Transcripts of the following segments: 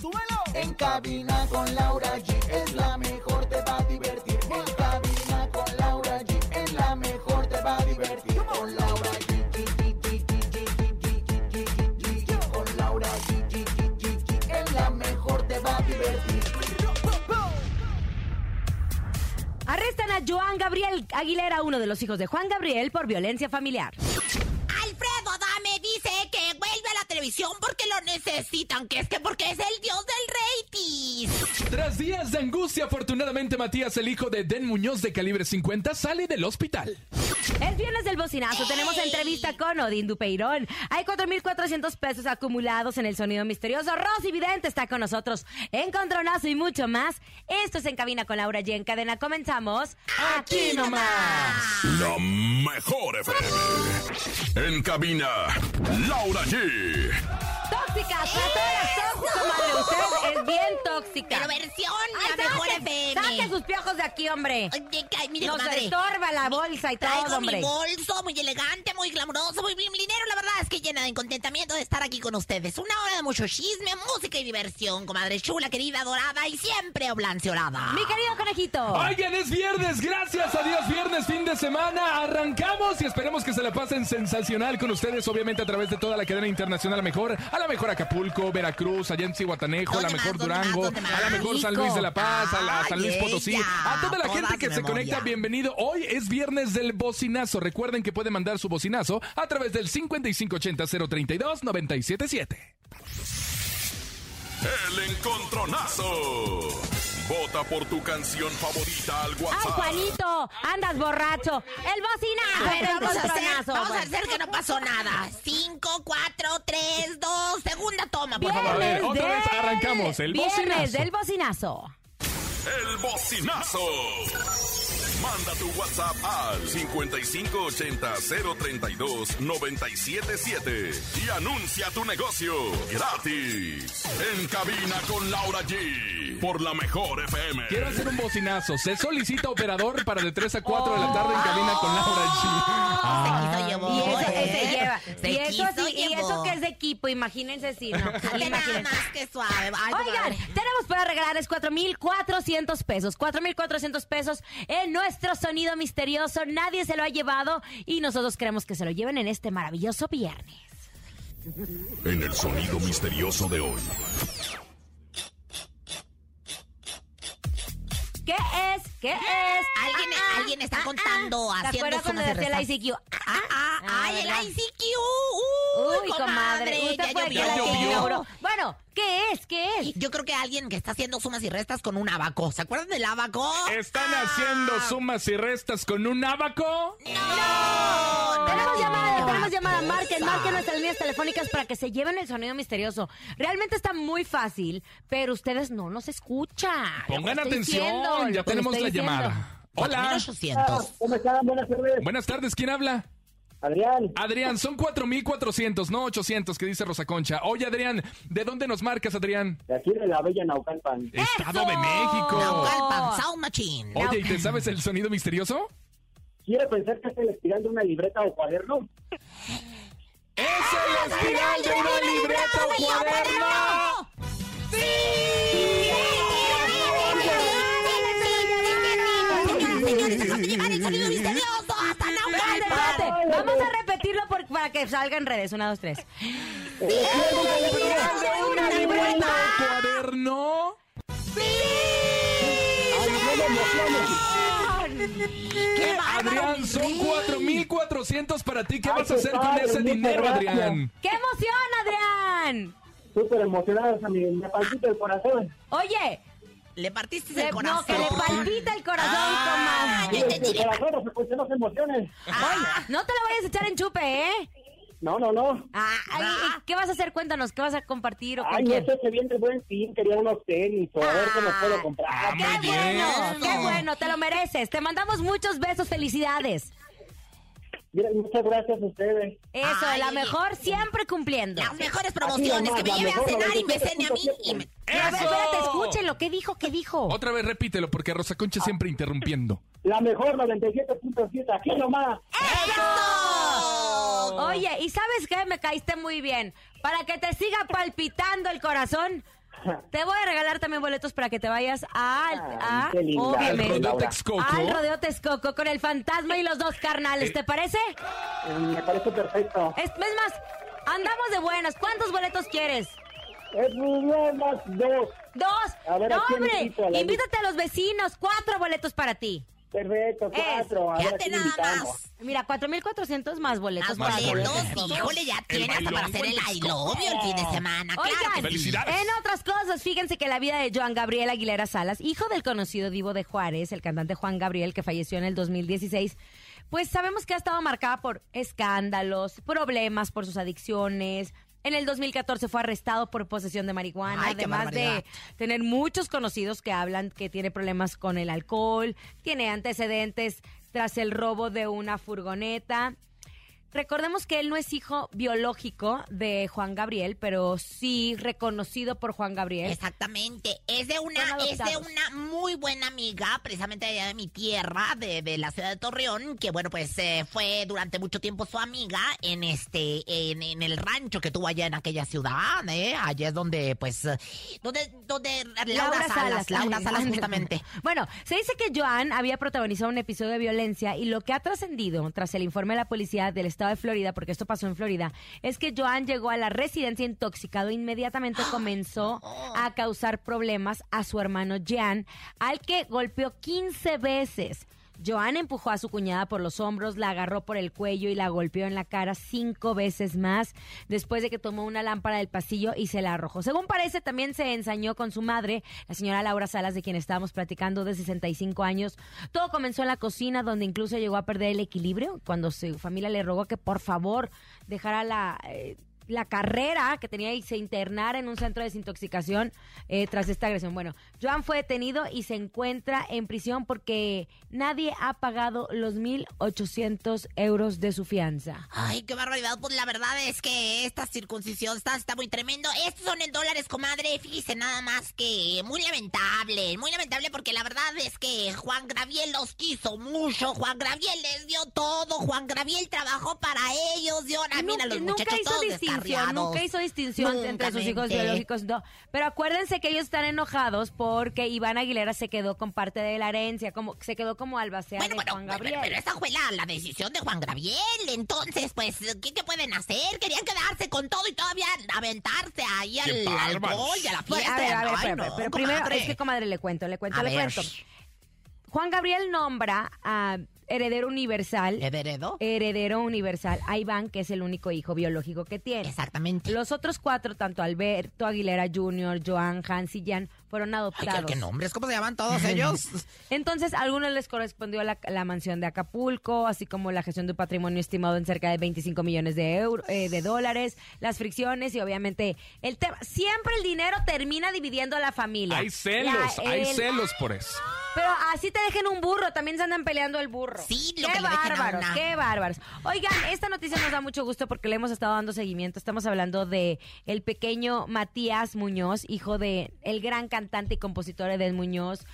¡Súbelo! En cabina con Laura G es la mejor, te va a divertir. En cabina con Laura G es la mejor, te va a divertir. Con Laura G. Con Laura G. Es la mejor, te va a divertir. Arrestan a Joan Gabriel Aguilera, uno de los hijos de Juan Gabriel, por violencia familiar televisión porque lo necesitan, que es que porque es el dios del rating. Tras días de angustia, afortunadamente Matías, el hijo de Den Muñoz de calibre 50, sale del hospital. Es viernes del bocinazo. Tenemos entrevista con Odín Dupeirón. Hay 4,400 pesos acumulados en el sonido misterioso. Rosy Vidente está con nosotros. Encontronazo y mucho más. Esto es En Cabina con Laura G. En cadena comenzamos. ¡Aquí nomás! La mejor FM. En cabina, Laura G. Tóxica, tratoras tóxico, madre. Usted es bien tóxica. Pero versión Ay, la mejor FM. Saque sus piojos de aquí, hombre. Oye, ay, mire, Nos comadre. estorba la bolsa y Traigo todo, hombre. mi bolso muy elegante, muy glamuroso, muy bien dinero. La verdad es que llena de contentamiento de estar aquí con ustedes. Una hora de mucho chisme, música y diversión, comadre chula, querida, dorada y siempre oblanceolada. Mi querido conejito. Oigan, es viernes, gracias a Dios, viernes, fin de semana. Arrancamos y esperemos que se la pasen sensacional con ustedes, obviamente a través de toda la cadena internacional. A la mejor, a la mejor Acapulco, Veracruz, allá en Cihuatanejo, a la ¿Dónde mejor Durango, a la mejor San Luis de la Paz, a la Ay, San Luis Potosí, a toda la gente que se conecta, bienvenido. Hoy es viernes del bocinazo. Recuerden que pueden mandar su bocinazo a través del 5580 032 977. El encontronazo. Vota por tu canción favorita al ¡Ay, WhatsApp. Juanito! ¡Andas borracho! ¡El bocinazo! El vamos a hacer, encontronazo, vamos a hacer que no pasó nada. Cinco, cuatro, tres, dos, segunda toma, por favor. A ver, otra vez arrancamos, el Viernes bocinazo. del bocinazo. El bocinazo. Manda tu WhatsApp al 5580-032-977 y anuncia tu negocio gratis. En cabina con Laura G. Por la mejor FM. Quiero hacer un bocinazo. Se solicita operador para de 3 a 4 de la tarde en cabina con Laura G. Se quiso llevar. Y eso, ¿eh? ese lleva. Se y, eso, quiso sí- y eso que es de equipo, imagínense si no. Dale nada Imagínense. más que suave. Ay, Oigan, tenemos para regalarles 4,400 pesos. 4,400 pesos en nuestro sonido misterioso. Nadie se lo ha llevado y nosotros queremos que se lo lleven en este maravilloso viernes. En el sonido misterioso de hoy. ¿Qué es? ¿Qué es? Alguien, Ah, ah, alguien está ah, contando, ah. ¿Te haciendo acuerdas cuando sumas y decía el? ICQ? Ah, ah, Ah, ay, ¿verdad? el ICQ. Uy, Uy, comadre. Usted ya fue llovió. que llovió. Bueno, ¿qué es? ¿Qué es? Yo creo que alguien que está haciendo sumas y restas con un abaco. ¿Se acuerdan del abaco? ¿Están haciendo sumas y restas con un abaco? ¡No! Tenemos llamada, tenemos llamada. Marquen, marquen nuestras líneas telefónicas para que se lleven el sonido misterioso. Realmente está muy fácil, pero ustedes no nos escuchan. Pongan atención, diciendo, ya tenemos la llamada. Hola, 4800. ¿Cómo están? Buenas tardes. buenas tardes, ¿quién habla? Adrián, Adrián, son 4,400, no 800, que dice Rosa Concha. Oye, Adrián, ¿de dónde nos marcas, Adrián? de aquí de la Bella Naucalpan. Estado de. México. Naucalpan Sound Machine. Oye, ¿y te sabes el sonido misterioso? ¿Quiere pensar que es el espiral de una libreta o cuaderno? ¡Es el espiral de una libreta o cuaderno! Espérate. Vamos a repetirlo por- para que salga en redes. Una, dos, tres. ¡El espiral de una libreta o cuaderno! ¡Qué bárbaro, Adrián, son rey! 4,400 para ti. ¿Qué Ay, vas a hacer con ese dinero, gracias. Adrián? ¡Qué emoción, Adrián! Súper emocionados a mi me palpita el corazón. Oye, Le partiste le- el corazón. no, que le palpita el corazón, Ah, emocione. Oye, no te lo vayas a echar en chupe, ¿eh? No, no, no. Ah, ay, ¿y ¿Qué vas a hacer? Cuéntanos, ¿qué vas a compartir o Ay, no sé, se viene el buen fin, quería unos tenis, o a ver qué me puedo Ah, comprar. ¡Qué bien. bueno! ¡Qué bueno! Te lo mereces. Te mandamos muchos besos, felicidades. Mira, muchas gracias a ustedes. Eso, Ay, la mejor siempre cumpliendo. Las mejores promociones, que me lleve a cenar y me 97.7. cene a mí y me... Pero a ver, ¡Eso! espérate, escúchenlo. ¿Qué dijo? ¿Qué dijo? Otra vez repítelo, porque Rosa Concha siempre interrumpiendo. La mejor 97.7, aquí nomás. ¡Eso! Oye, ¿y sabes qué? Me caíste muy bien. Para que te siga palpitando el corazón, te voy a regalar también boletos para que te vayas a, a Ay, obviamente. Texcoco. al Rodeo Texcoco con el fantasma y los dos carnales. ¿Te parece? Eh, Me parece perfecto. Es, es más, andamos de buenas. ¿Cuántos boletos quieres? Es nada más dos. Dos. A ver, no, ¿a quién hombre, invítate a los vecinos. Cuatro boletos para ti. Perfecto, cuatro. ¿a Fíjate nada invitamos? más. Mira, 4,400 más boletos Más para boletos, Texcoco. híjole, ya tiene hasta para hacer el I love you el fin de semana. Claro Oigan, que sí. Felicidades. en otras cosas, fíjense que la vida de Joan Gabriel Aguilera Salas, hijo del conocido Divo de Juárez, el cantante Juan Gabriel, que falleció en el 2016, pues sabemos que ha estado marcada por escándalos, problemas por sus adicciones. En el 2014 fue arrestado por posesión de marihuana, Ay, además de tener muchos conocidos que hablan que tiene problemas con el alcohol, tiene antecedentes tras el robo de una furgoneta. Recordemos que él no es hijo biológico de Juan Gabriel, pero sí reconocido por Juan Gabriel. Exactamente. Es de una, es de una muy buena amiga, precisamente de allá de mi tierra, de, de la ciudad de Torreón, que bueno, pues eh, fue durante mucho tiempo su amiga en este, en, en el rancho que tuvo allá en aquella ciudad, ¿eh? Allá es donde, pues, donde, donde Laura, Salas, Laura Salas justamente. Bueno, se dice que Joan había protagonizado un episodio de violencia y lo que ha trascendido tras el informe de la policía del estado de Florida, porque esto pasó en Florida, es que Joan llegó a la residencia intoxicado e inmediatamente comenzó a causar problemas a su hermano Jean, al que golpeó 15 veces. Joan empujó a su cuñada por los hombros, la agarró por el cuello y la golpeó en la cara cinco veces más después de que tomó una lámpara del pasillo y se la arrojó. Según parece, también se ensañó con su madre, la señora Laura Salas, de quien estábamos platicando, de 65 años. Todo comenzó en la cocina, donde incluso llegó a perder el equilibrio cuando su familia le rogó que por favor dejara la... eh, la carrera que tenía y se internara en un centro de desintoxicación eh, tras esta agresión. Bueno, Joan fue detenido y se encuentra en prisión porque nadie ha pagado los 1.800 euros de su fianza. Ay, qué barbaridad. Pues la verdad es que esta circuncisión está, está muy tremendo. Estos son en dólares, comadre. Fíjese nada más que muy lamentable. Muy lamentable porque la verdad es que Juan Graviel los quiso mucho. Juan Graviel les dio todo. Juan Graviel trabajó para ellos. Dio a mí a los muchachos todos distinción, nunca hizo distinción Nunca, entre sus hijos biológicos. No. Pero acuérdense que ellos están enojados porque Iván Aguilera se quedó con parte de la herencia, como se quedó como albacea Bueno, de bueno, Juan pero, Gabriel. pero esa fue la, la decisión de Juan Graviel. Entonces, pues, ¿qué, qué pueden hacer? Querían quedarse con todo y todavía aventarse ahí ¡Qué al, al bárbaros! gol y a la fiesta. a ver, a ver, Ay, espera, no, pero primero, es que comadre, le cuento, le cuento, A le ver. cuento. Juan Gabriel nombra a heredero universal, ¿Heredero? heredero universal a Iván, que es el único hijo biológico que tiene. Exactamente. Los otros cuatro, tanto Alberto Aguilera Jr., Joan, Hans y Jan, fueron Ay, adoptados. ¿qué, qué nombres? ¿Cómo se llaman todos ellos? Entonces, a algunos les correspondió la, la mansión de Acapulco, así como la gestión de un patrimonio estimado en cerca de 25 millones de, euro, eh, de dólares, las fricciones y obviamente el tema. Siempre el dinero termina dividiendo a la familia. Hay celos, La- hay el- celos por eso. Pero así te dejen un burro, también se andan peleando el burro. Sí, lo qué que bárbaros, qué bárbaros. Oigan, esta noticia nos da mucho gusto porque le hemos estado dando seguimiento. Estamos hablando de el pequeño Matías Muñoz, hijo de el gran cantante y compositor Edén Muñoz.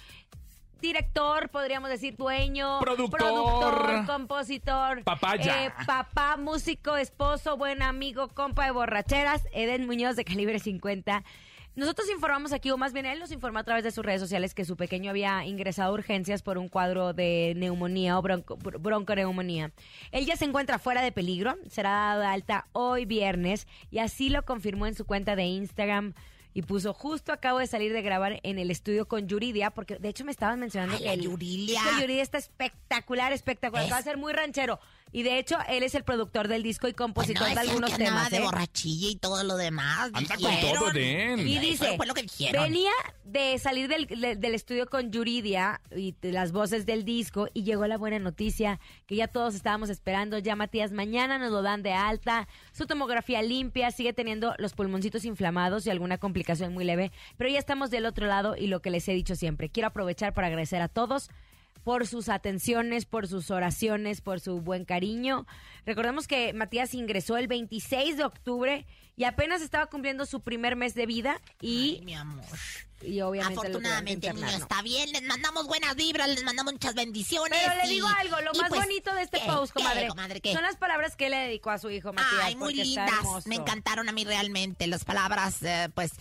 Director, podríamos decir, dueño, Productor. productor, compositor, Papaya. eh, papá, músico, esposo, buen amigo, compa de borracheras, Eden Muñoz de calibre 50. Nosotros informamos aquí, o más bien él nos informó a través de sus redes sociales que su pequeño había ingresado a urgencias por un cuadro de neumonía o bronco, br- bronconeumonía. Él ya se encuentra fuera de peligro, será dado de alta hoy viernes y así lo confirmó en su cuenta de Instagram y puso justo acabo de salir de grabar en el estudio con Yuridia, porque de hecho me estaban mencionando Ay, que la el Yuridia. Yuridia está espectacular, espectacular, Es- va a ser muy ranchero. Y de hecho, él es el productor del disco y compositor Bueno, de algunos que temas. de ¿eh? borrachilla y todo lo demás. Anda con todo, Den. Y dice, fue lo que dijeron. venía de salir del, de- del estudio con Yuridia y de las voces del disco y llegó la buena noticia que ya todos estábamos esperando. Ya Matías mañana nos lo dan de alta, su tomografía limpia, sigue teniendo los pulmoncitos inflamados y alguna complicación muy leve, pero ya estamos del otro lado y lo que les he dicho siempre, quiero aprovechar para agradecer a todos por sus atenciones, por sus oraciones, por su buen cariño. Recordemos que Matías ingresó el 26 de octubre y apenas estaba cumpliendo su primer mes de vida y, Ay, mi amor. Y obviamente Afortunadamente el niño está bien, les mandamos buenas vibras, les mandamos muchas bendiciones. Pero le digo algo, lo más pues, bonito de este ¿qué? post, ¿Qué, comadre, qué? son las palabras que él le dedicó a su hijo Matías. Ay, muy lindas. Me encantaron a mí realmente. Las palabras, eh, pues,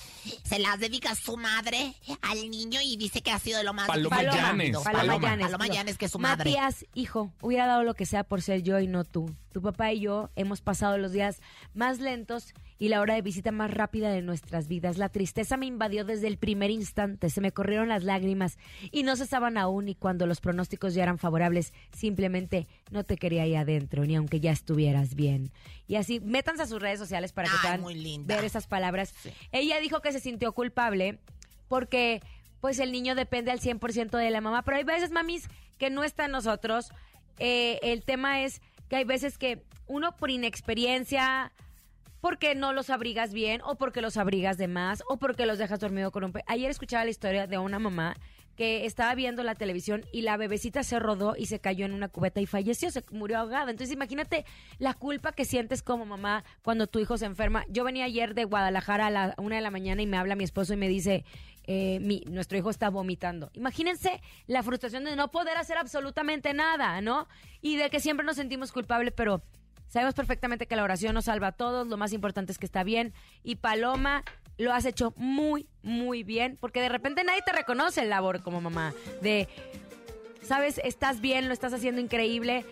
se las dedica su madre al niño y dice que ha sido de lo más Paloma ha Llanes. Paloma Paloma. Llanes. Paloma Llanes, que es su madre. Matías, hijo, hubiera dado lo que sea por ser yo y no tú. Tu papá y yo hemos pasado los días más lentos y la hora de visita más rápida de nuestras vidas. La tristeza me invadió desde el primer instante, se me corrieron las lágrimas y no cesaban aún y cuando los pronósticos ya eran favorables, simplemente no te quería ahí adentro, ni aunque ya estuvieras bien. Y así, métanse a sus redes sociales para que Ay, puedan muy linda. ver esas palabras. Ella dijo que se sintió culpable porque pues el niño depende al 100% de la mamá, pero hay veces, mamis, que no está en nosotros. Eh, el tema es que hay veces que uno por inexperiencia, porque no los abrigas bien, o porque los abrigas de más, o porque los dejas dormido con un... pe- Ayer escuchaba la historia de una mamá que estaba viendo la televisión y la bebecita se rodó y se cayó en una cubeta y falleció, se murió ahogada. Entonces imagínate la culpa que sientes como mamá cuando tu hijo se enferma. Yo venía ayer de Guadalajara a la una de la mañana y me habla mi esposo y me dice, eh, mi, nuestro hijo está vomitando. Imagínense la frustración de no poder hacer absolutamente nada, ¿no? Y de que siempre nos sentimos culpables, pero sabemos perfectamente que la oración nos salva a todos, lo más importante es que está bien. Y Paloma, lo has hecho muy, muy bien, porque de repente nadie te reconoce el labor como mamá, de, sabes, estás bien, lo estás haciendo increíble.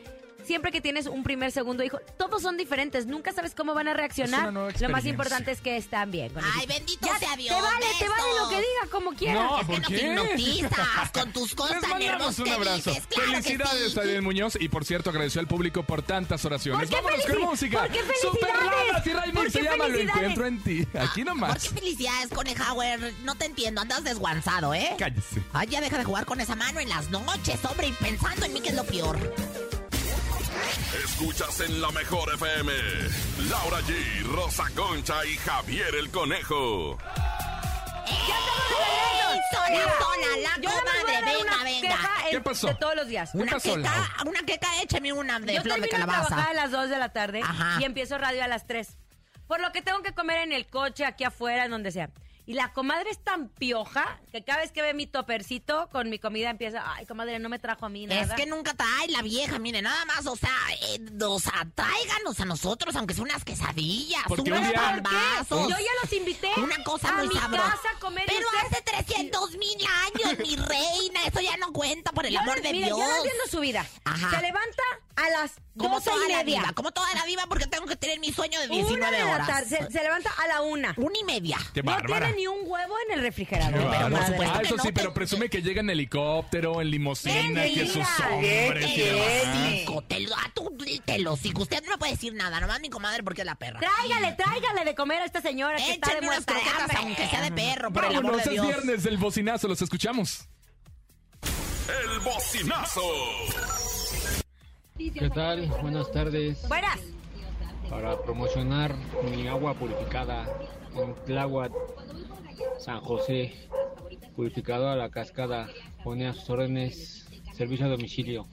Siempre que tienes un primer, segundo hijo, todos son diferentes, nunca sabes cómo van a reaccionar. Es una nueva Lo más importante es que están bien. con Ay, bendito Ya, sea Dios. Te vale, te vale lo que besos. diga, como quieras. No, Es que ¿por qué? hipnotizas con tus cosas Les mandamos un abrazo. dices, claro que Felicidades sí. Ariel Muñoz y por cierto agradeció al público por tantas oraciones. ¿Por qué Vámonos con música. por qué Super felicidades? Raras y ¿Por se llama Lo encuentro en ti. Aquí ¿Por nomás. qué felicidades, Conejauer? No te entiendo, andas desguanzado, ¿eh? Cállese. Ay, ya deja de jugar con esa mano en las noches, hombre, y pensando en mí que es lo peor. Escuchas en la mejor FM. Laura G, Rosa Concha y Javier el Conejo. ¡Ey, sola, sola, la Yo nada más voy a comadre! dar Venga, una venga. queja ¿Qué pasó? De todos los días. ¿Qué Una pasó, queca, Lau? una queca, échame una de Yo flor de termino de trabajar calabaza. a las 2 de la tarde Ajá. y empiezo radio a las 3. Por lo que tengo que comer en el coche, aquí afuera, en donde sea. Y la comadre es tan pioja que cada vez que ve mi topercito con mi comida empieza, ay, comadre, no me trajo a mí nada. Es que nunca trae la vieja, mire, nada más, o sea, eh, o sea, tráiganos a nosotros, aunque sea unas quesadillas, unos pambazos. Yo ya los invité Una cosa a muy mi sabrosa. casa a comer. Pero usted- hace 300 mil años, mi reina, eso ya no cuenta, por el Yo amor no- de mire, Dios. Yo no entiendo su vida. Ajá. Se levanta a las Como 12 toda y la media. diva, como toda la diva, porque tengo que tener mi sueño de 19 Una de la horas. tarde. Se, se levanta a la una. Una y media. Qué No bárbara. tiene ni un huevo en el refrigerador. Qué Pero por bárbara. supuesto Ah, eso no sí, te- pero presume que llega en helicóptero, en limusina, que sus hombres. Hijo, te lo, a tú, te lo sigo. Usted no me puede decir nada, nomás mi comadre porque es la perra. Tráigale, tráigale de comer a esta señora que está de muerta de aunque sea de perro, por el amor es viernes del bocinazo, los escuchamos. El bocinazo. ¿Qué tal? Buenas tardes. Buenas. Para promocionar mi agua purificada en Tláhuac, San José, purificadora La Cascada, pone a sus órdenes servicio a domicilio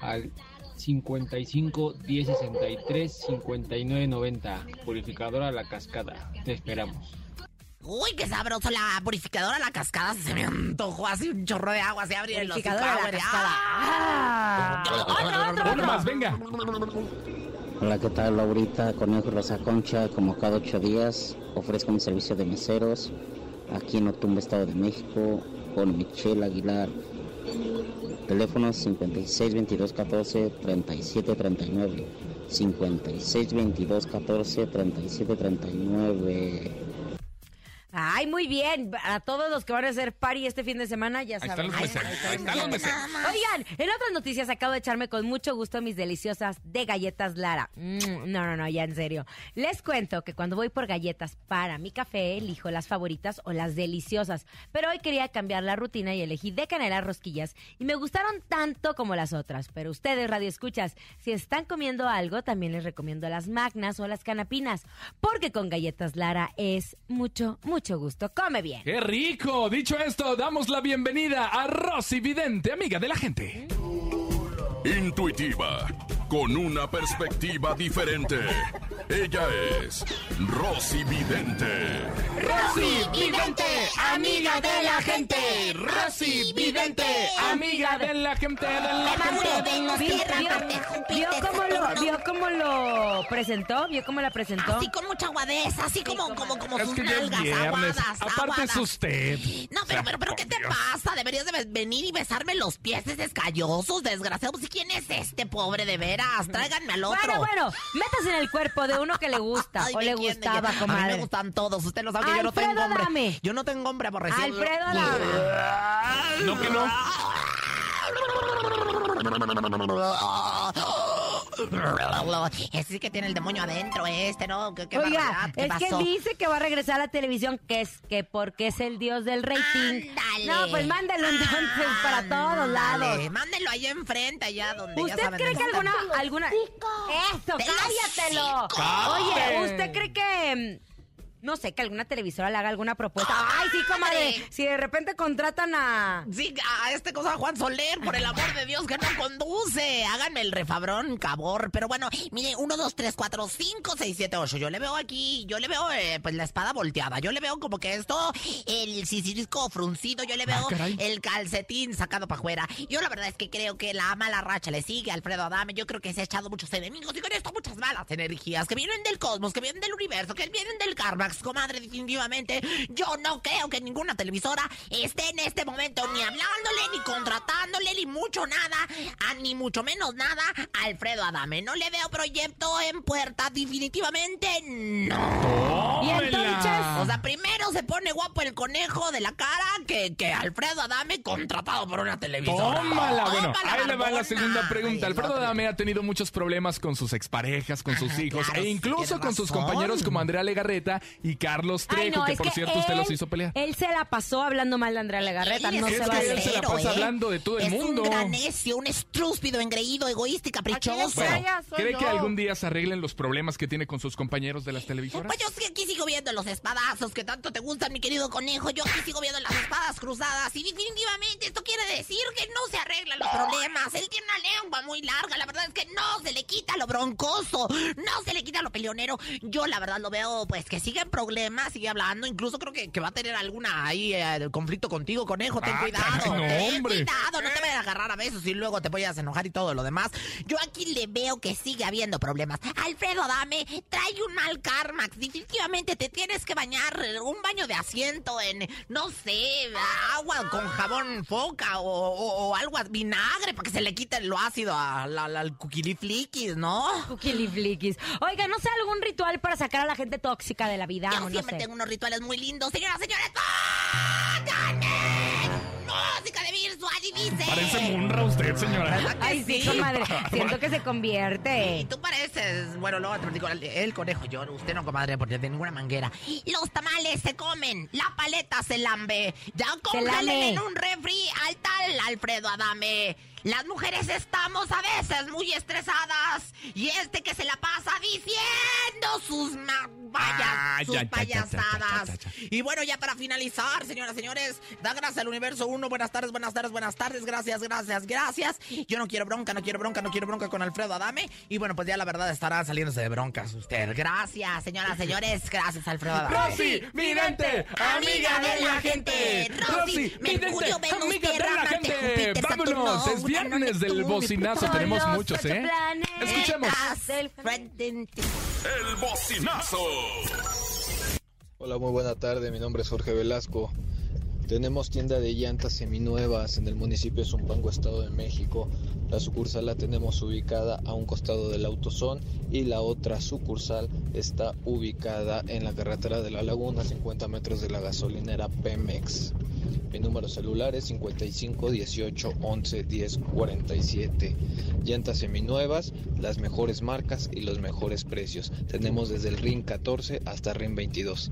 al 55 10 63 59 90. Purificadora La Cascada. Te esperamos. Uy, qué sabroso la purificadora, la cascada. Se me antojó así un chorro de agua. Se abre el hocico. La cascada. ¡Ah! Otro, otro, otro. más, venga. Hola, ¿qué tal? Laurita, Conejo Rosa Concha, como cada ocho días ofrezco mi servicio de meseros aquí en Otumba, Estado de México, con Michelle Aguilar. Teléfono 56 22 14 37 39. 56 22 14 37 39. Ay, muy bien. A todos los que van a hacer party este fin de semana, ya Ahí saben. están los meseros. Ahí están los meseros. Oigan, en otras noticias acabo de echarme con mucho gusto mis deliciosas de galletas Lara. Mm, no, no, no, ya en serio. Les cuento que cuando voy por galletas para mi café, elijo las favoritas o las deliciosas. Pero hoy quería cambiar la rutina y elegí de canela rosquillas y me gustaron tanto como las otras. Pero ustedes, Radio Escuchas, si están comiendo algo, también les recomiendo las magnas o las canapinas. Porque con galletas Lara es mucho, mucho gusto. Come bien. ¡Qué rico! Dicho esto, damos la bienvenida a Rosy Vidente, amiga de la gente. Intuitiva, con una perspectiva diferente. Ella es Rosy Vidente. Rosy Vidente, amiga de la gente. Rosy Vidente, amiga de la gente, de la gente, de la ¿Vio, gente. vio- vio cómo lo, vio cómo lo presentó? ¿Vio cómo la presentó? Así con mucha aguadez, así como, como, como Es sus es nalgas, aguadas, Aparte es usted. No, pero, pero, pero, ¿qué te pasa? Deberías de venir y besarme los pies escallosos, desgraciado. Pues, ¿quién es este pobre de veras? Tráiganme al otro. Bueno, bueno, métase en el cuerpo de uno que le gusta Ay, o le gustaba, ya. A mí comadre. me gustan todos. Usted lo sabe que yo no tengo hombre. Adame. Yo no tengo hombre aborrecido. Alfredo Adame. No que no. Ese sí que tiene el demonio adentro, este, ¿no? ¿Qué, qué Oiga, barbaridad, ¿qué es pasó? que dice que va a regresar a la televisión, que es que porque es el dios del rating. Ándale. No, pues mándalo entonces para todos lados. Mándenlo ahí enfrente, allá donde ya ¿Usted saben cree que alguna, alguna... ¡Eso, ¡De los cállatelo! Oye, ¿usted cree que... No sé, que alguna televisora le haga alguna propuesta. ¡Ay, sí, comadre! Si de repente contratan a... Sí, a este cosa Juan Soler, por el amor de Dios, que no conduce. Háganme el refabrón, cabor. Pero bueno, mire, 1, 2, 3, 4, 5, 6, 7, 8. Yo le veo aquí, yo le veo eh, pues la espada volteada. Yo le veo como que esto, el sisirisco fruncido. Yo le veo caray. el calcetín sacado para afuera. Yo la verdad es que creo que la mala racha le sigue a Alfredo Adame. Yo creo que se ha echado muchos enemigos y con esto muchas malas energías que vienen del cosmos, que vienen del universo, que vienen del Comadre, definitivamente. Yo no creo que ninguna televisora esté en este momento ni hablándole, ni contratándole, ni mucho nada, a ni mucho menos nada a Alfredo Adame. No le veo proyecto en puerta, definitivamente no. Y entonces... O sea, primero se pone guapo el conejo de la cara que, que Alfredo Adame contratado por una televisora. Tómala. Bueno, Tómala, ahí le va la segunda pregunta. Ay, Alfredo. Adame ha tenido muchos problemas con sus exparejas, con sus Ah, hijos claro, e incluso con sus compañeros como Andrea Legarreta y Carlos Trejo, Ay, no, que por que cierto usted él- los hizo pelear. Él se la pasó hablando mal de Andrea Legarreta, no es se que vale. él se la pasa ¿eh? hablando de todo el es mundo. un gran necio, un estrúspido, engreído, egoísta y caprichoso. Bueno, ¿cree que algún día se arreglen los problemas que tiene con sus compañeros de las televisoras? Pues yo sí aquí sigo viendo los espadazos que tanto te gustan, mi querido conejo. Yo aquí sigo viendo las espadas cruzadas. Y definitivamente esto quiere decir que no se arreglan los problemas. Él tiene una lengua muy larga. La verdad es que no se le quita lo broncoso. No se le quita lo peleonero. Yo la verdad lo veo, pues que sigue en problemas, sigue hablando. Incluso creo que, que va a tener alguna ahí eh, conflicto contigo, conejo. Ten Ah, cuidado. no, ten cuidado. No te vayas a agarrar a besos y luego te vayas a enojar y todo lo demás. Yo aquí le veo que sigue habiendo problemas. Alfredo Adame trae un mal karma. Definitivamente te tienes que bañar un baño de asiento en, no sé, agua con jabón foca o, o- o algo, vinagre, para que se le quite lo ácido a la- la- al cuquilifliquis, ¿no? Cuquilifliquis. Oiga, ¿no sé algún ritual para sacar a la gente tóxica de la vida? Yo o no siempre sé? tengo unos rituales muy lindos. Señoras, señores. Música de virtual y dice... Parece Munra usted, señora. ¿Verdad que Ay, sí, sí? comadre. Siento que se Y convierte. tú pareces, bueno, luego te digo, el, el conejo, yo, usted no, comadre, porque de ninguna manguera. Los tamales se comen, la paleta se lambe. Ya lame. en un refri al tal Alfredo Adame. Las mujeres estamos a veces muy estresadas. Y este que se la pasa diciendo sus Ah, sus ya, ya, ya, ya, ya, payasadas. ya, ya, ya. Y bueno, ya para finalizar, señoras, señores, da gracias al universo 1. Buenas tardes, buenas tardes, buenas tardes. Gracias, gracias, gracias. Yo no quiero bronca, no quiero bronca, no quiero bronca con Alfredo Adame. Y bueno, pues ya la verdad estará saliéndose de broncas usted. Gracias, señoras, señores. Gracias, Alfredo Adame. Rosy, vidente, amiga de la gente. Rosy, Mercurio, Venus, amiga de la gente. Vámonos, es viernes del bocinazo. Tenemos muchos, ¿eh? Escuchemos. El frente- El bocinazo. Hola, muy buena tarde. Mi nombre es Jorge Velasco. Tenemos tienda de llantas seminuevas en el municipio de Zumpango, Estado de México. La sucursal la tenemos ubicada a un costado del autosón y la otra sucursal está ubicada en la carretera de la Laguna, 50 metros de la gasolinera Pemex. Mi número celular es 55 18 11 10 47. Llantas seminuevas, las mejores marcas y los mejores precios. Tenemos desde el RIN 14 hasta RIN 22.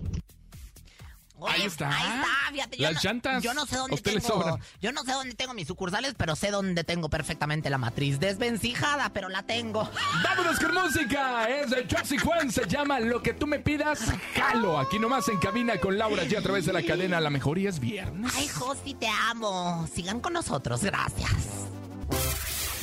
Oye, Ahí está. Ahí está, fíjate. Yo Las no, llantas, Yo no sé dónde tengo. Yo no sé dónde tengo mis sucursales, pero sé dónde tengo perfectamente la matriz. Desvencijada, pero la tengo. Vámonos con música. Es de Josie Juan. Se llama Lo que tú me pidas, jalo. Aquí nomás en cabina con Laura G a través de la cadena La Mejor y es viernes. Ay, Josi, te amo. Sigan con nosotros, gracias.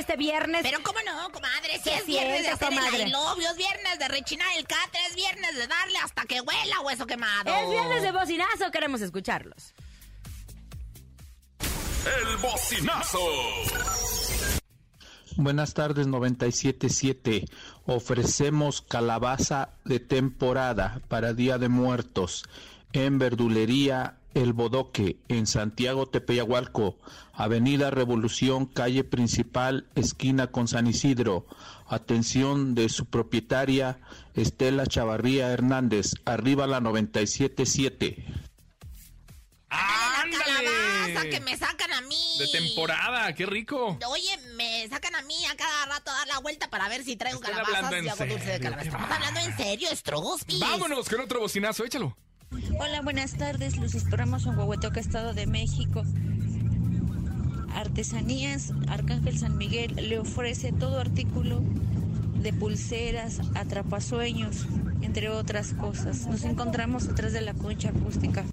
Este viernes. Pero cómo no, comadre, si ¿Qué es viernes de hacer el I love es viernes de rechinar el catre, es viernes de darle hasta que huela hueso quemado. Es viernes de bocinazo, queremos escucharlos. El bocinazo. Buenas tardes 977. Ofrecemos calabaza de temporada para Día de Muertos en Verdulería El Bodoque en Santiago Tepeyahualco, Avenida Revolución, calle principal, esquina con San Isidro. Atención de su propietaria Estela Chavarría Hernández, arriba la 977. La calabaza que me sacan a mí. De temporada, qué rico. Oye, me sacan a mí a cada rato a dar la vuelta para ver si traigo calabazas y hago dulce de calabaza. Estamos hablando en serio, Strogospis. Vámonos con otro bocinazo, échalo. Hola, buenas tardes. Los esperamos en Huehuetoca, Estado de México. Artesanías, Arcángel San Miguel le ofrece todo artículo de pulseras, atrapasueños, entre otras cosas. Nos encontramos detrás de la concha acústica.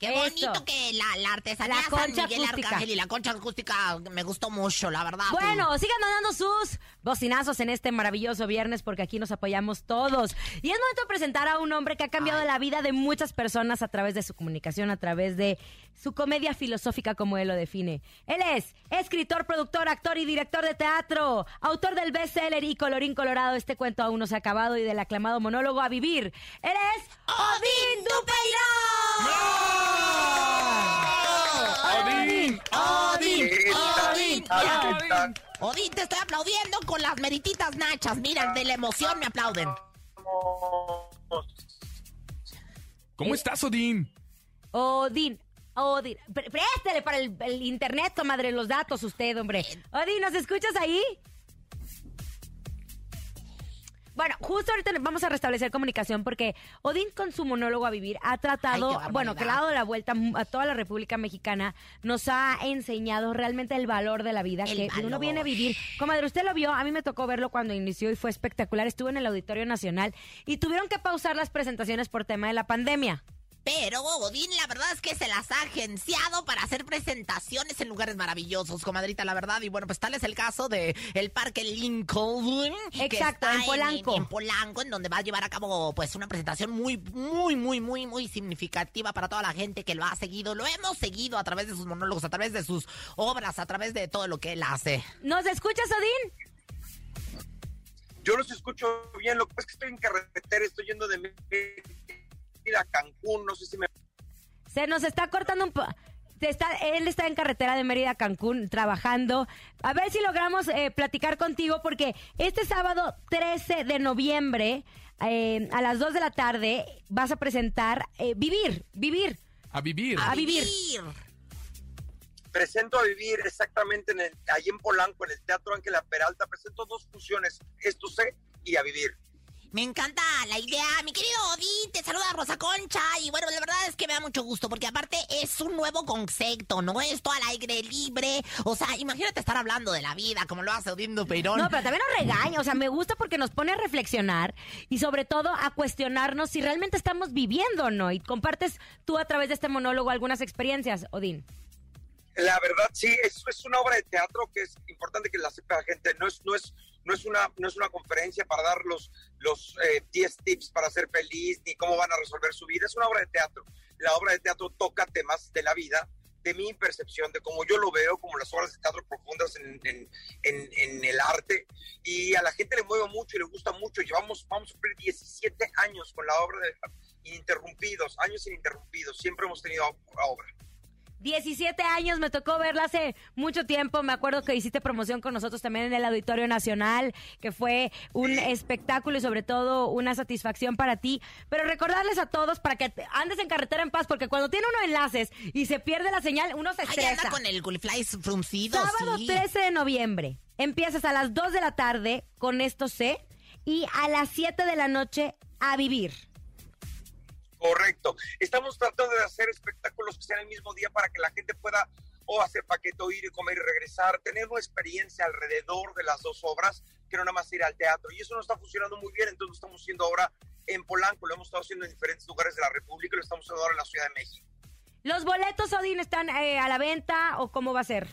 Qué bonito Eso. que la, la artesanía La San concha Miguel acústica. Arcángel y la concha acústica me gustó mucho, la verdad. Bueno, sigan mandando sus bocinazos en este maravilloso viernes porque aquí nos apoyamos todos. Y es momento de presentar a un hombre que ha cambiado la vida de muchas personas a través de su comunicación, a través de su comedia filosófica como él lo define. Él es escritor, productor, actor y director de teatro, autor del bestseller y Colorín Colorado, este cuento aún no se ha acabado y del aclamado monólogo A Vivir. Él es Odín Dupeirón. Odín, Odín, Odín, Odín. Odín. Odín, te estoy aplaudiendo con las merititas nachas. Mira, de la emoción me aplauden. ¿Cómo estás, Odín? Odín. Odín. Pr- Préstele para el, el internet, comadre, los datos usted, hombre. Odín, ¿nos escuchas ahí? Bueno, justo ahorita vamos a restablecer comunicación porque Odín con su monólogo a vivir ha tratado, Ay, bueno, que le ha dado la vuelta a toda la República Mexicana, nos ha enseñado realmente el valor de la vida, El que uno viene a vivir. Comadre, usted lo vio, a mí me tocó verlo cuando inició y fue espectacular. Estuvo en el Auditorio Nacional y tuvieron que pausar las presentaciones por tema de la pandemia. Pero Odín, la verdad es que se las ha agenciado para hacer presentaciones en lugares maravillosos, comadrita, la verdad. Y bueno, pues tal es el caso de el Parque Lincoln. que Exacto, está en Polanco. En, Polanco, en donde va a llevar a cabo pues una presentación muy, muy, muy, muy, muy significativa para toda la gente que lo ha seguido. Lo hemos seguido a través de sus monólogos, a través de sus obras, a través de todo lo que él hace. ¿Nos escuchas, Odín? Yo los escucho bien, lo que pasa es que estoy en carretera, estoy yendo de A Cancún, no sé si me... Se nos está cortando un po- Está, él está en carretera de Mérida a Cancún trabajando. A ver si logramos eh, platicar contigo porque este sábado 13 de noviembre eh, a las 2 de la tarde vas a presentar eh, Vivir, Vivir. A vivir. A vivir. Presento a vivir exactamente en el, ahí en Polanco, en el Teatro Ángela Peralta, presento dos funciones, Esto sé y a vivir. Me encanta la idea. Mi querido Odín, te saluda Rosa Concha. Y bueno, la verdad es que me da mucho gusto porque aparte es un nuevo concepto, ¿no? Esto al aire libre. O sea, imagínate estar hablando de la vida como lo hace Odín Dupeirón. No, pero también nos regaña, o sea, me gusta porque nos pone a reflexionar y sobre todo a cuestionarnos si realmente estamos viviendo o no. Y compartes tú a través de este monólogo algunas experiencias, Odín. La verdad, sí, es, es una obra de teatro que es importante que la sepa la gente. No es, no es, no es, una, no es una conferencia para dar los, los eh, 10 tips para ser feliz ni cómo van a resolver su vida. Es una obra de teatro. La obra de teatro toca temas de la vida, de mi percepción, de cómo yo lo veo, como las obras de teatro profundas en, en, en, en el arte. Y a la gente le mueve mucho y le gusta mucho. Llevamos, vamos a cumplir 17 años con la obra de ininterrumpidos, años ininterrumpidos. Siempre hemos tenido obra. 17 años, me tocó verla hace mucho tiempo. Me acuerdo que hiciste promoción con nosotros también en el Auditorio Nacional, que fue un espectáculo y sobre todo una satisfacción para ti. Pero recordarles a todos para que andes en carretera en paz, porque cuando tiene uno enlaces y se pierde la señal, uno se Ay, estresa. anda con el Gulfly fruncido, Sábado sí. 13 de noviembre. Empiezas a las 2 de la tarde con esto sé y a las 7 de la noche a vivir. Correcto. Estamos tratando de hacer espectáculos que sean el mismo día para que la gente pueda o hacer paquete, o ir y comer y regresar, tener una experiencia alrededor de las dos obras, que no nada más ir al teatro. Y eso no está funcionando muy bien, entonces lo estamos haciendo ahora en Polanco, lo hemos estado haciendo en diferentes lugares de la República y lo estamos haciendo ahora en la Ciudad de México. ¿Los boletos, Odín, están eh, a la venta o cómo va a ser?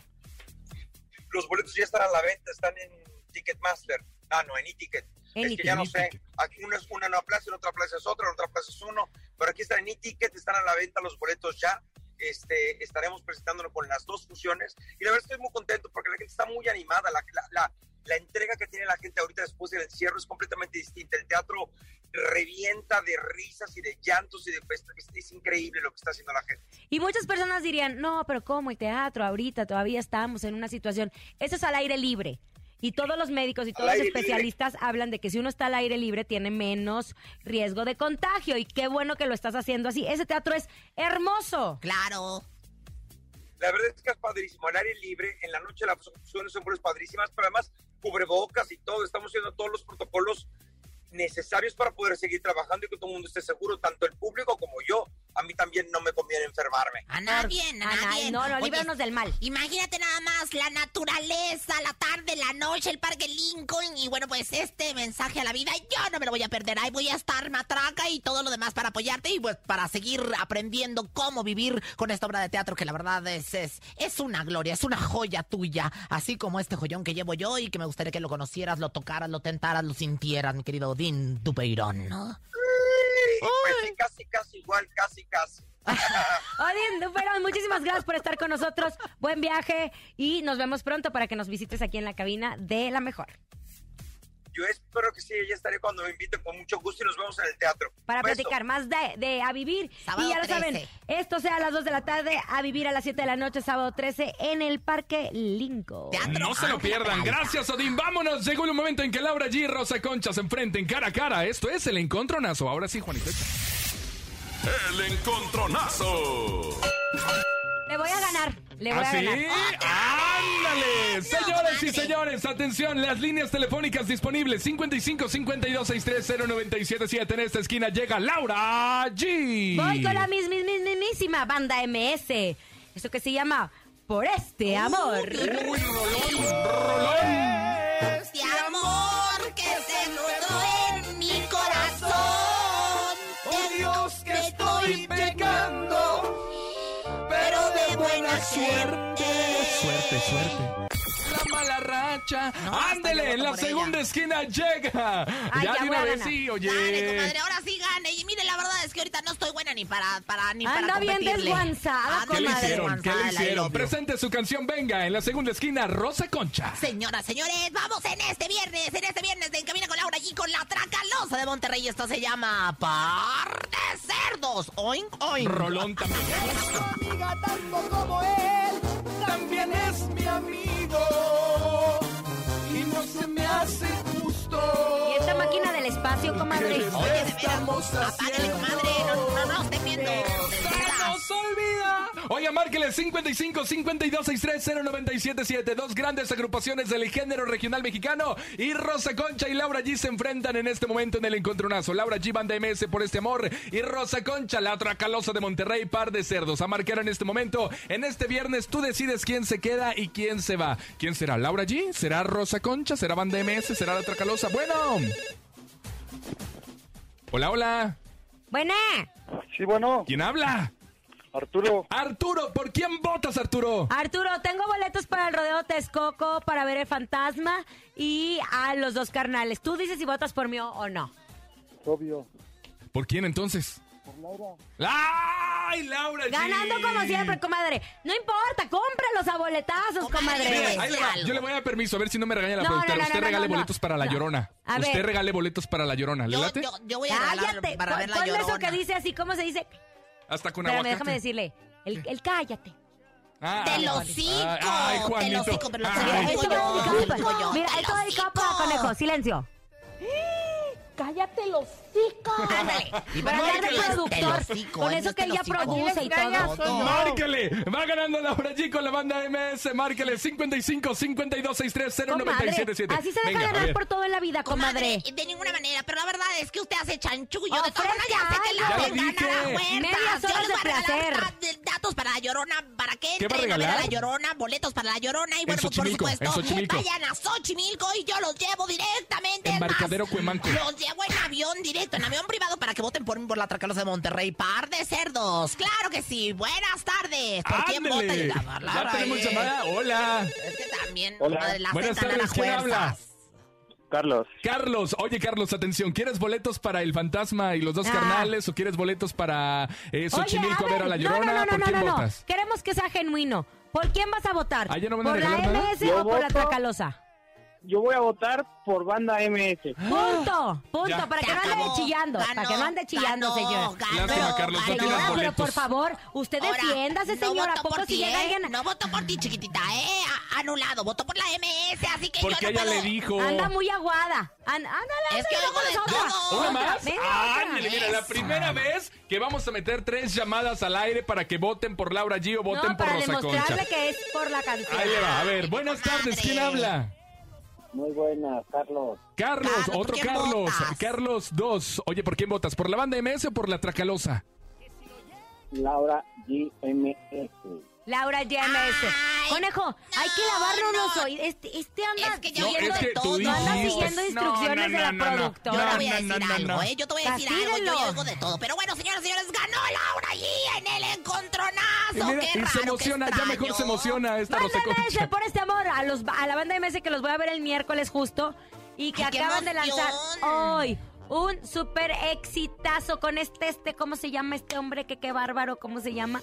Los boletos ya están a la venta, están en Ticketmaster. Ah, no, en e-ticket. En es que ya no sé, aquí uno es una una plaza, en otra plaza es otra, en otra plaza es uno, pero aquí están en e-ticket, están a la venta los boletos ya. Este, estaremos presentándolo con las dos funciones y la verdad estoy muy contento porque la gente está muy animada, la, la, la, la entrega que tiene la gente ahorita después del encierro es completamente distinta, el teatro revienta de risas y de llantos y de es increíble lo que está haciendo la gente. Y muchas personas dirían, no, pero ¿cómo el teatro ahorita? Todavía estamos en una situación. Eso es al aire libre. Y todos los médicos y todos los libre. especialistas hablan de que si uno está al aire libre tiene menos riesgo de contagio. Y qué bueno que lo estás haciendo así. Ese teatro es hermoso. Claro. La verdad es que es padrísimo, al aire libre, en la noche las opciones son padrísimas, pero además cubrebocas y todo, estamos haciendo todos los protocolos necesarios para poder seguir trabajando y que todo el mundo esté seguro, tanto el público como yo. A mí también no me conviene enfermarme. A nadie, a nadie, no, no, Oye, líbranos del mal. Imagínate nada más la naturaleza, la tarde, la noche, el parque Lincoln. Y bueno, pues este mensaje a la vida, yo no me lo voy a perder. Ahí voy a estar matraca y todo lo demás para apoyarte y pues para seguir aprendiendo cómo vivir con esta obra de teatro que la verdad es, es, es una gloria, es una joya tuya. Así como este joyón que llevo yo y que me gustaría que lo conocieras, lo tocaras, lo tentaras, lo sintieras, mi querido Odín Dupeirón, ¿no? Pues sí, casi, casi igual, casi, casi. Odín Duperón, muchísimas gracias por estar con nosotros. Buen viaje y nos vemos pronto para que nos visites aquí en la cabina de La Mejor. Yo espero que sí, ya estaré cuando me inviten con mucho gusto y nos vemos en el teatro. Para Beso. platicar más de, de A Vivir. Sábado y ya lo 13. saben, esto sea a las 2 de la tarde, A Vivir a las 7 de la noche, sábado 13, en el Parque Lincoln. No se lo pierdan. Gracias, Odín. Vámonos. Llegó el momento en que Laura G y Rosa Concha se enfrenten cara a cara. Esto es el encontronazo. Ahora sí, Juanito. El encontronazo. Le voy a ganar. Le voy ¿Ah, a sí? ganar. ¡Ándale! Señores y señores, atención, las líneas telefónicas disponibles 55 52 63 097 En esta esquina llega Laura G. Voy con la mis, mis, mis, mismísima banda MS. Eso que se llama Por este amor. Uy, rolón, rolón. Suerte. Suerte, suerte. La mala racha. Ándele, en la segunda esquina llega. Ay, ya ya de una vez sí, oye. Dale, comadre, ahora sí gane. Y mire, la verdad es que ahorita no estoy buena ni para, para ni para Anda bien competirle. desguanzada, ¿Qué le hicieron? ¿Qué le hicieron? Presente su canción, venga, en la segunda esquina, Rosa Concha. Señoras, señores, vamos en este viernes, en este viernes de En Camina con Laura allí con la De Monterrey. Esto se llama Par de Cerdos. Oink, oink. Rolón también. amiga tanto como él, también es mi amigo. Y no se me hace justo. Y esta máquina del espacio, comadre. Oye, de veras, apágale, comadre. No, no, no, estén viendo. Nos olvida Oiga, márquele 55 52 63 0977. Dos grandes agrupaciones del género regional mexicano. Y Rosa Concha y Laura G se enfrentan en este momento en el encontronazo. Laura G, banda MS por este amor. Y Rosa Concha, la otra calosa de Monterrey, par de cerdos. A marcar en este momento. En este viernes tú decides quién se queda y quién se va. ¿Quién será? ¿Laura G? ¿Será Rosa Concha? ¿Será banda MS? ¿Será la otra calosa? Bueno. Hola, hola. Buena. Sí, bueno. ¿Quién habla? Arturo. Arturo, ¿por quién votas, Arturo? Arturo, tengo boletos para el rodeo Texcoco, para ver el fantasma y a los dos carnales. Tú dices si votas por mí o no. Obvio. ¿Por quién entonces? Por Laura. ¡Ay, Laura! G! Ganando como siempre, comadre. No importa, cómpralos a boletazos, comadre. Mire, ahí le va. Yo le voy a dar permiso, a ver si no me regaña la No, productora. no, no, Usted no, regale no, no. boletos para la llorona. A Usted regale boletos para la llorona. ¿Le late? Yo, yo voy a regalar Cállate. para ver la Ponle eso que dice así, ¿cómo se dice? Hasta con Espérame, aguacate. déjame decirle. El, el cállate. Ah, Te lo ah, hocico. Ay, ay, te lo Juanito. hocico, pero lo Ay. digo Esto yo, Mira, esto va dedicado para conejo. Silencio. Cállate los hocico. Ándale. Y Para andar de productor. hocico, Con eso que hocico. produce y todo. Todo. Márquele, va ganando Laura G con la banda MS. Márquele 55 52 63 Comadre, 0977. así se deja Venga, ganar por todo en la vida, comadre. Comadre, de ninguna manera, pero la verdad es que usted hace chanchullo. de todas maneras, ya sé que la Ya de lo dije. ganar a huertas. Medias Yo horas les de voy a regalar placer. da- datos para la Llorona, para que ¿Qué va a entren a, ver a regalar? la Llorona, boletos para la Llorona y bueno, pues, por supuesto, vayan a Xochimilco y yo los llevo directamente. Embarcadero más, Cuemanco. Los llevo en avión directo, en avión privado para que voten por mí por la Tracalosa de Monterrey. Par de cerdos. Claro que sí. Buenas tardes. ¿Por quién vota? Y la- la- Ya tenemos llamada. Hola. Es que también, Hola. comadre, la Buenas tardes, ¿quién habla? Carlos. Carlos, oye Carlos, atención, ¿quieres boletos para el fantasma y los dos Ah. carnales o quieres boletos para eh, Xochimilco a ver a la llorona? no, no, ¿Por no, quién no, no. votas? Queremos que sea genuino. ¿Por quién vas a votar? Ah, ¿ya no van a ¿Por la? MS Yo o por la Tracalosa? Yo voy a votar por banda MS. Punto, punto, Ya. para que no ande chillando, Ganó, para que no ande chillando, ganó, señora. ganó, Lástima, Carlos, no ganó. pero por favor, usted Ahora, defiéndase, no señora. ¿A poco por si ti, llega ¿eh? alguien? No voto por ti, chiquitita, ¿eh? A- anulado. Voto por la MS, así que Porque yo no ella puedo... le dijo. Anda muy aguada. An- ándale, Es que otra. todo. ¿Una más? Venga. Ándale, mira, la primera vez que vamos a meter tres llamadas al aire para que voten por Laura G o voten No, por para Rosa demostrarle Concha. que es por la canción. Ahí le va, a ver, buenas tardes, ¿quién habla? Muy buena, Carlos. Carlos, Carlos, ¿por otro Carlos, votas? Carlos 2. Oye, ¿por quién votas? ¿Por la banda MS o por la Tracalosa? Laura GMS. Laura GMS. Ay, Conejo, hay que no, lavarnos no. los oídos. Este, este anda Es que yo No, siguiendo es que de todo. anda siguiendo No, instrucciones no, de la no, no, no. Yo productora. le voy a No, decir no, no, algo, no. ¿eh? Yo te voy a decir algo, yo oigo de todo. Pero bueno, señoras y señores, ganó Laura G en el encontronazo. Y mira, Qué y raro, se qué emociona, ya mejor se emociona esta por este amor a, los, a la banda MS que los voy a ver el miércoles justo y que Ay, acaban de lanzar hoy un súper exitazo con este, este, ¿cómo se llama este hombre? Que qué bárbaro, ¿cómo se llama?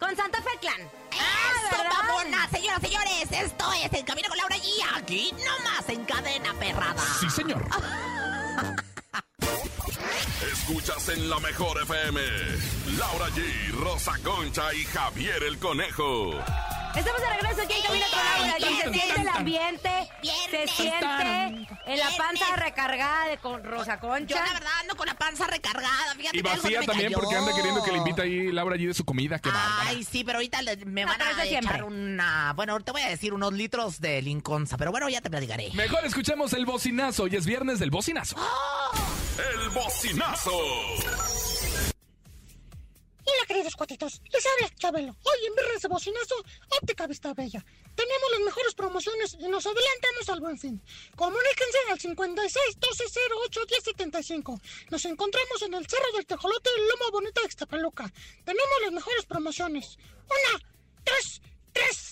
Con Santa Fe Clan. ¡Eso, ¿verdad? mamona! Señoras y señores, esto es El Camino con Laura G. Aquí nomás en cadena perrada. Sí, señor. Escuchas en la mejor FM. Laura G, Rosa Concha y Javier el Conejo. Estamos de regreso aquí en Camino con Laura y se siente el ambiente, se Viernes. siente en la panza Viernes. recargada de con Rosa Yo Concha. la verdad ando con la panza recargada. Fíjate Y que algo vacía me también cayó. porque anda queriendo que le invite ahí Laura G de su comida. Qué bárbara. Ay, sí, pero ahorita le- me van pero a echar siempre. una... Bueno, te voy a decir unos litros de linconza, pero bueno, ya te platicaré. Mejor escuchemos el bocinazo. Hoy es viernes del bocinazo. El bocinazo. Hola queridos cuatitos, les habla Chabelo. Hoy en Viernes de Bocinazo, Óptica Vista Bella. Tenemos las mejores promociones y nos adelantamos al buen fin. Comuníquense al 56 12 08 10 75. Nos encontramos en el Cerro del Tejolote Loma Bonita de Ixtapaluca. Tenemos las mejores promociones. Una, dos, tres.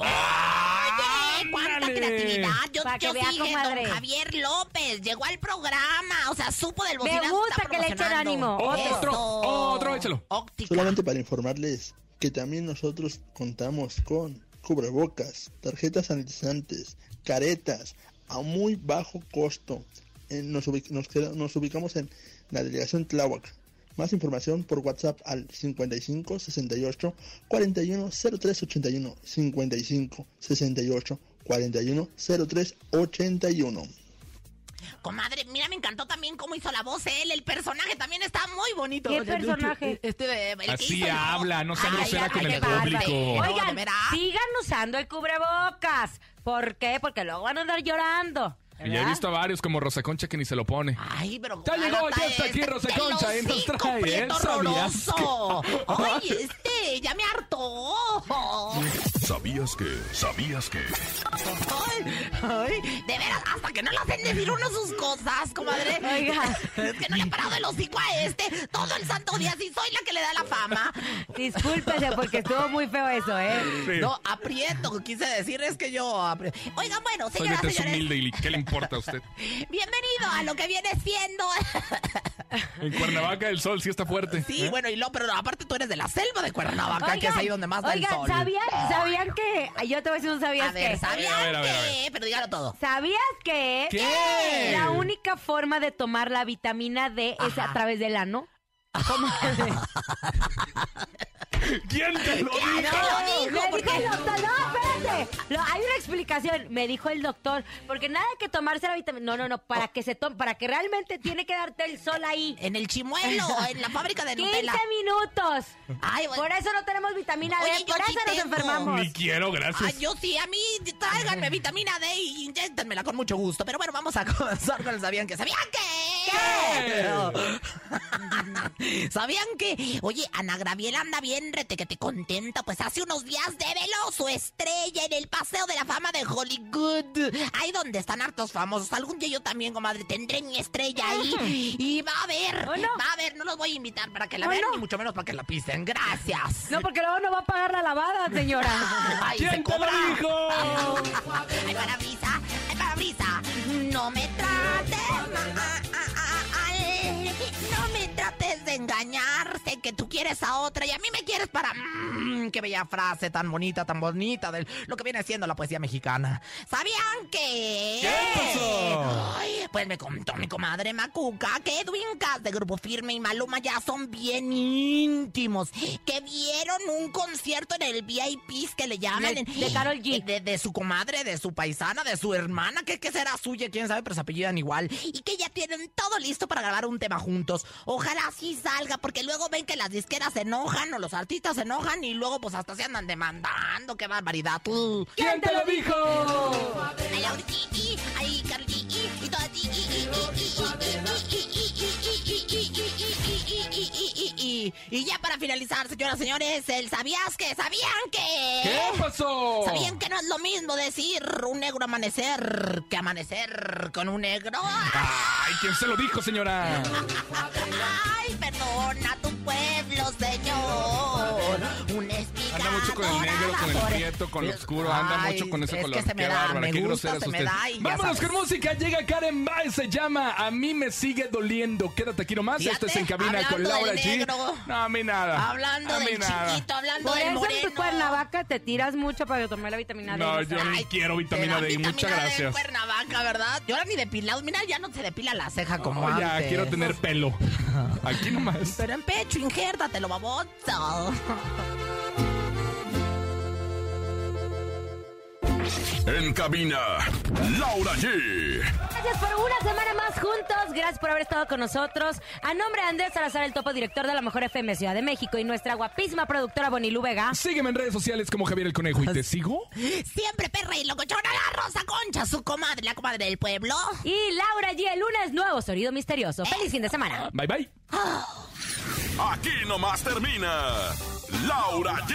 Oye, cuánta creatividad. Yo, yo vea, comadre. don Javier López llegó al programa. O sea, supo del Me bocinazo. gusta está que le echen ánimo. Otro, Eso. otro, échalo. Óptica. Solamente para informarles que también nosotros contamos con cubrebocas, tarjetas sanitizantes, caretas a muy bajo costo. Nos, ubic- nos queda- nos ubicamos en la delegación Tláhuac. Más información por WhatsApp al 55 68 41 03 81 55 68 41 03 81. Comadre, mira, me encantó también cómo hizo la voz él. El personaje también está muy bonito. ¿Qué personaje? Este, el que Así hizo el- habla, no sea grosera con el público. Oigan, sigan usando el cubrebocas. ¿Por qué? Porque luego van a andar llorando. Y ya he visto a varios como Rosa Concha que ni se lo pone. Ay, pero Ya llegó, ya está aquí este, Rosa Concha, ¿eh? Nos trae, ¿eh? prieto ¿Sabías horroroso. Ay, este, ya me hartó. ¿Sabías que? ¿Sabías que? Ay, ay, de veras, hasta que no le hacen decir uno sus cosas, comadre. Oiga. Es que no le he parado el hocico a este todo el santo día, si soy la que le da la fama. Discúlpese porque estuvo muy feo eso, ¿eh? Sí. No, aprieto, quise decir, es que yo aprieto. Oigan, bueno, Soy de señoras, señores, humilde y ¿qué le importa a usted? bienvenido a lo que viene siendo. En Cuernavaca el sol sí está fuerte. Sí, ¿eh? bueno, y lo, pero aparte tú eres de la selva de Cuernavaca, que es ahí donde más da el sol. ¿sabían, ¿sabían que? Yo te voy a decir un sabías A ver, que. ¿sabían A ver, a ver, a ver. qué? Pero dígalo todo. ¿Sabías que ¿Qué? la única forma de tomar la vitamina D es a través del ano? ¿Quién te lo ¿Quién dijo? te lo dijo? Me dijo Porque- el doctor, no, espérate. Lo- hay una explicación. Me dijo el doctor, porque nada que tomarse la vitamina. No, no, no, para que se tome, para que realmente tiene que darte el sol ahí. En el chimuelo, en la fábrica de 15 Nutella. minutos. Ay, bueno. Por eso no tenemos vitamina D, Oye, yo por sí eso nos tengo. enfermamos. Ni quiero, gracias. Ay, yo sí, a mí tráiganme vitamina D y inyéctenmela con mucho gusto. Pero bueno, vamos a comenzar con el ¿Sabían que? ¿Sabían que? ¿Sabían que? Oye, Ana Graviela anda bien rete que te contenta. Pues hace unos días develó su estrella en el Paseo de la Fama de Hollywood. Ahí donde están hartos famosos. Algún día yo también, comadre, tendré mi estrella ahí. Y va a ver, va a ver. No los voy a invitar para que la ¿O vean, no? ni mucho menos para que la pisen. Gracias. No, porque luego no va a pagar la lavada, señora. Ay, ¿Quién se cobra. dijo? Ay, parabrisa, ay, parabrisa. No me trates. Trates de engañar. Sé que tú quieres a otra y a mí me quieres para. Mm, qué bella frase tan bonita, tan bonita de lo que viene siendo la poesía mexicana. ¿Sabían que? ¿Qué pasó? Ay, pues me contó mi comadre Macuca que Edwin Cass de Grupo Firme y Maluma ya son bien íntimos. Que vieron un concierto en el VIP que le llaman. De- de Karol G. De, de su comadre, de su paisana, de su hermana. que qué será suya? ¿Quién sabe? Pero se apellidan igual. Y que ya tienen todo listo para grabar un tema juntos. Ojalá ojalá sí salga, porque luego ven que las disqueras se enojan o los artistas se enojan y luego pues hasta se andan demandando. ¡Qué barbaridad! ¿Quién te lo dijo? Ay, y y ya para finalizar, señoras y señores, el sabías que, sabían que. ¿Qué pasó? Sabían que no es lo mismo decir un negro amanecer que amanecer con un negro. ¡Ay, quién se lo dijo, señora! Con el negro, con el prieto, con lo oscuro, anda Ay, mucho con ese es color. que se me qué da, bárbara, me qué gusta, grosera es se me usted. da y ya Vámonos sabes. con música, llega Karen Baez, se llama A mí me sigue doliendo. Quédate aquí nomás, Fíjate, esto es En Cabina con Laura del G. negro. No, a mí nada. Hablando a mí del nada. chiquito, hablando Por del eso en moreno. tu Cuernavaca te tiras mucho para que tomé la vitamina D. No, ¿no yo ni quiero vitamina D, muchas gracias. Cuernavaca, ¿verdad? Yo ahora ni depilado. Mira, ya no se depila la ceja como Oh, ya, antes. quiero tener pelo. Aquí nomás. Pero en pecho, injértatelo, baboso. En cabina, Laura G. Gracias por una semana más juntos. Gracias por haber estado con nosotros. A nombre de Andrés Salazar, el topo director de la Mejor FM Ciudad de México y nuestra guapísima productora Bonilú Vega. Sígueme en redes sociales como Javier el Conejo y te sigo. Siempre perra y locochona la Rosa Concha, su comadre, la comadre del pueblo. Y Laura G, el lunes, nuevo sonido misterioso. Feliz fin de semana. Bye bye. Aquí nomás termina Laura G,